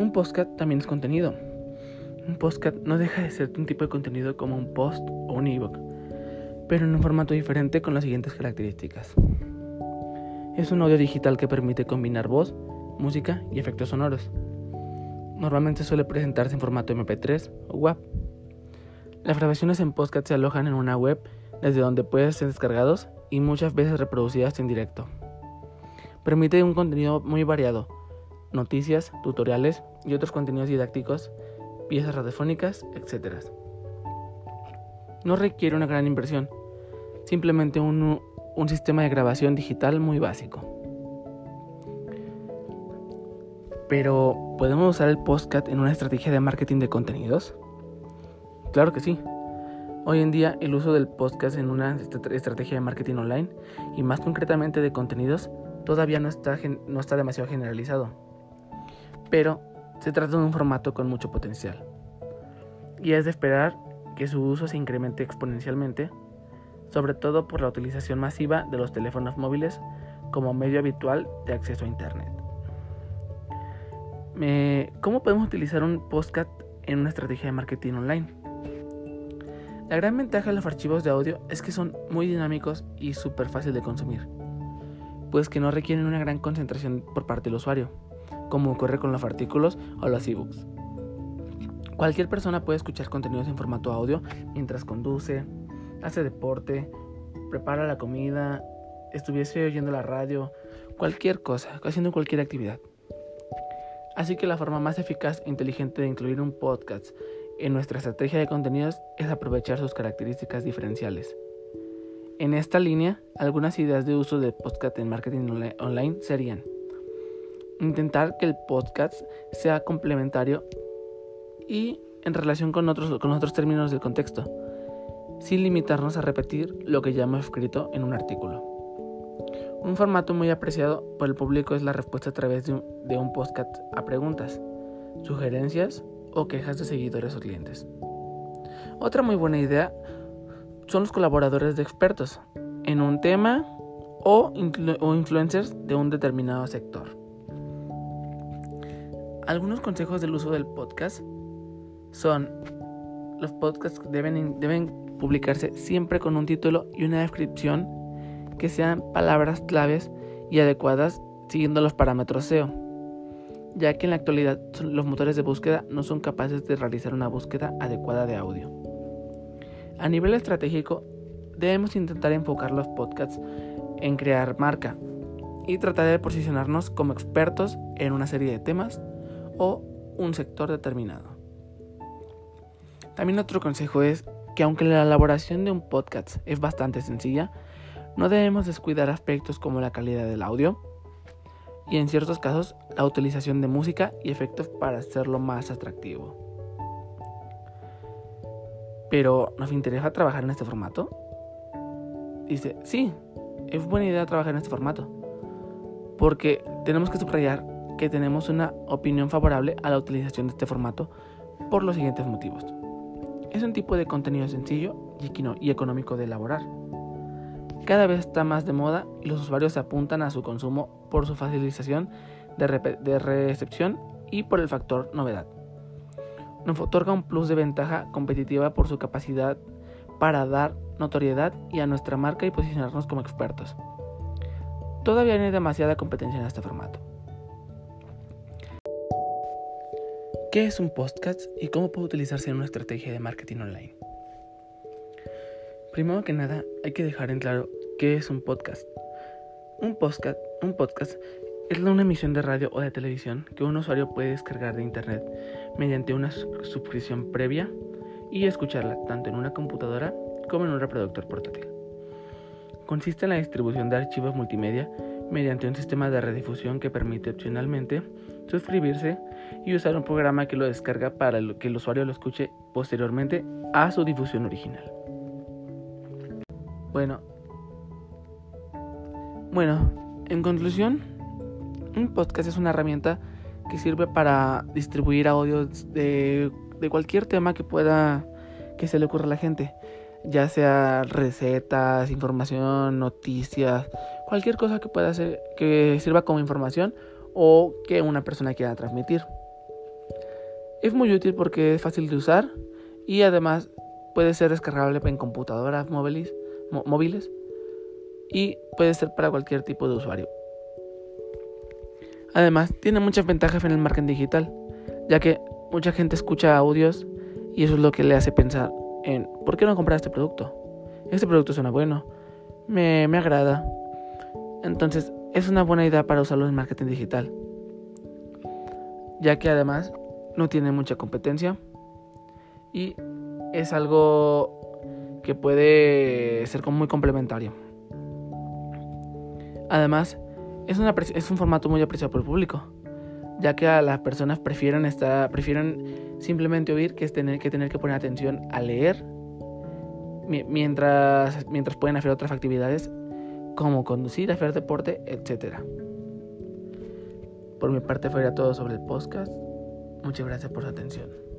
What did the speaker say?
Un podcast también es contenido. Un podcast no deja de ser un tipo de contenido como un post o un ebook, pero en un formato diferente con las siguientes características. Es un audio digital que permite combinar voz, música y efectos sonoros. Normalmente suele presentarse en formato MP3 o WAV. Las grabaciones en podcast se alojan en una web desde donde pueden ser descargados y muchas veces reproducidas en directo. Permite un contenido muy variado, noticias, tutoriales y otros contenidos didácticos, piezas radiofónicas, etc. No requiere una gran inversión, simplemente un, un sistema de grabación digital muy básico. Pero, ¿podemos usar el podcast en una estrategia de marketing de contenidos? Claro que sí. Hoy en día el uso del podcast en una estrategia de marketing online y más concretamente de contenidos todavía no está, no está demasiado generalizado. Pero se trata de un formato con mucho potencial. Y es de esperar que su uso se incremente exponencialmente, sobre todo por la utilización masiva de los teléfonos móviles como medio habitual de acceso a Internet. ¿Cómo podemos utilizar un podcast en una estrategia de marketing online? La gran ventaja de los archivos de audio es que son muy dinámicos y súper fácil de consumir, pues que no requieren una gran concentración por parte del usuario, como ocurre con los artículos o los ebooks. Cualquier persona puede escuchar contenidos en formato audio mientras conduce, hace deporte, prepara la comida, estuviese oyendo la radio, cualquier cosa, haciendo cualquier actividad. Así que la forma más eficaz e inteligente de incluir un podcast en nuestra estrategia de contenidos es aprovechar sus características diferenciales. En esta línea, algunas ideas de uso de podcast en marketing online serían intentar que el podcast sea complementario y en relación con otros, con otros términos del contexto, sin limitarnos a repetir lo que ya hemos escrito en un artículo. Un formato muy apreciado por el público es la respuesta a través de un, podcast a preguntas, sugerencias o quejas de seguidores o clientes. Otra muy buena idea son los colaboradores de expertos en un tema o, o influencers de un determinado sector. Algunos consejos del uso del podcast son los podcasts deben, deben publicarse siempre con un título y una descripción que sean palabras claves y adecuadas siguiendo los parámetros SEO, ya que en la actualidad los motores de búsqueda no son capaces de realizar una búsqueda adecuada de audio. A nivel estratégico, debemos intentar enfocar los podcasts en crear marca y tratar de posicionarnos como expertos en una serie de temas o un sector determinado. También otro consejo es que aunque la elaboración de un podcast es bastante sencilla, no debemos descuidar aspectos como la calidad del audio y en ciertos casos la utilización de música y efectos para hacerlo más atractivo. Pero, ¿nos interesa trabajar en este formato? Dice, sí, es buena idea trabajar en este formato. Porque tenemos que subrayar que tenemos una opinión favorable a la utilización de este formato por los siguientes motivos. Es un tipo de contenido sencillo y económico de elaborar cada vez está más de moda y los usuarios se apuntan a su consumo por su facilitación de, recepción y por el factor novedad. Nos otorga un plus de ventaja competitiva por su capacidad para dar notoriedad y a nuestra marca y posicionarnos como expertos. Todavía no hay demasiada competencia en este formato. ¿Qué es un podcast y cómo puede utilizarse en una estrategia de marketing online? Primero que nada, hay que dejar en claro qué es un podcast. Un podcast, un podcast es una emisión de radio o de televisión que un usuario puede descargar de internet mediante una suscripción previa y escucharla tanto en una computadora como en un reproductor portátil. Consiste en la distribución de archivos multimedia mediante un sistema de redifusión que permite opcionalmente suscribirse y usar un programa que lo descarga para que el usuario lo escuche posteriormente a su difusión original. Bueno, bueno, en conclusión, un podcast es una herramienta que sirve para distribuir audios de, de cualquier tema que pueda que se le ocurra a la gente, ya sea recetas, información, noticias, cualquier cosa que pueda ser que sirva como información o que una persona quiera transmitir. Es muy útil porque es fácil de usar y además puede ser descargable en computadoras móviles, móviles y puede ser para cualquier tipo de usuario. Además, tiene muchas ventajas en el marketing digital, ya que mucha gente escucha audios y eso es lo que le hace pensar en ¿por qué no comprar este producto? Este producto suena bueno, me, me agrada. Entonces, es una buena idea para usarlo en marketing digital, ya que además no tiene mucha competencia y es algo que puede ser muy complementario. Además, es, un formato muy apreciado por el público, ya que a las personas prefieren, estar, prefieren simplemente oír que, es tener, que tener que poner atención a leer mientras, mientras pueden hacer otras actividades como conducir, hacer deporte, etc. Por mi parte, fuera todo sobre el podcast. Muchas gracias por su atención.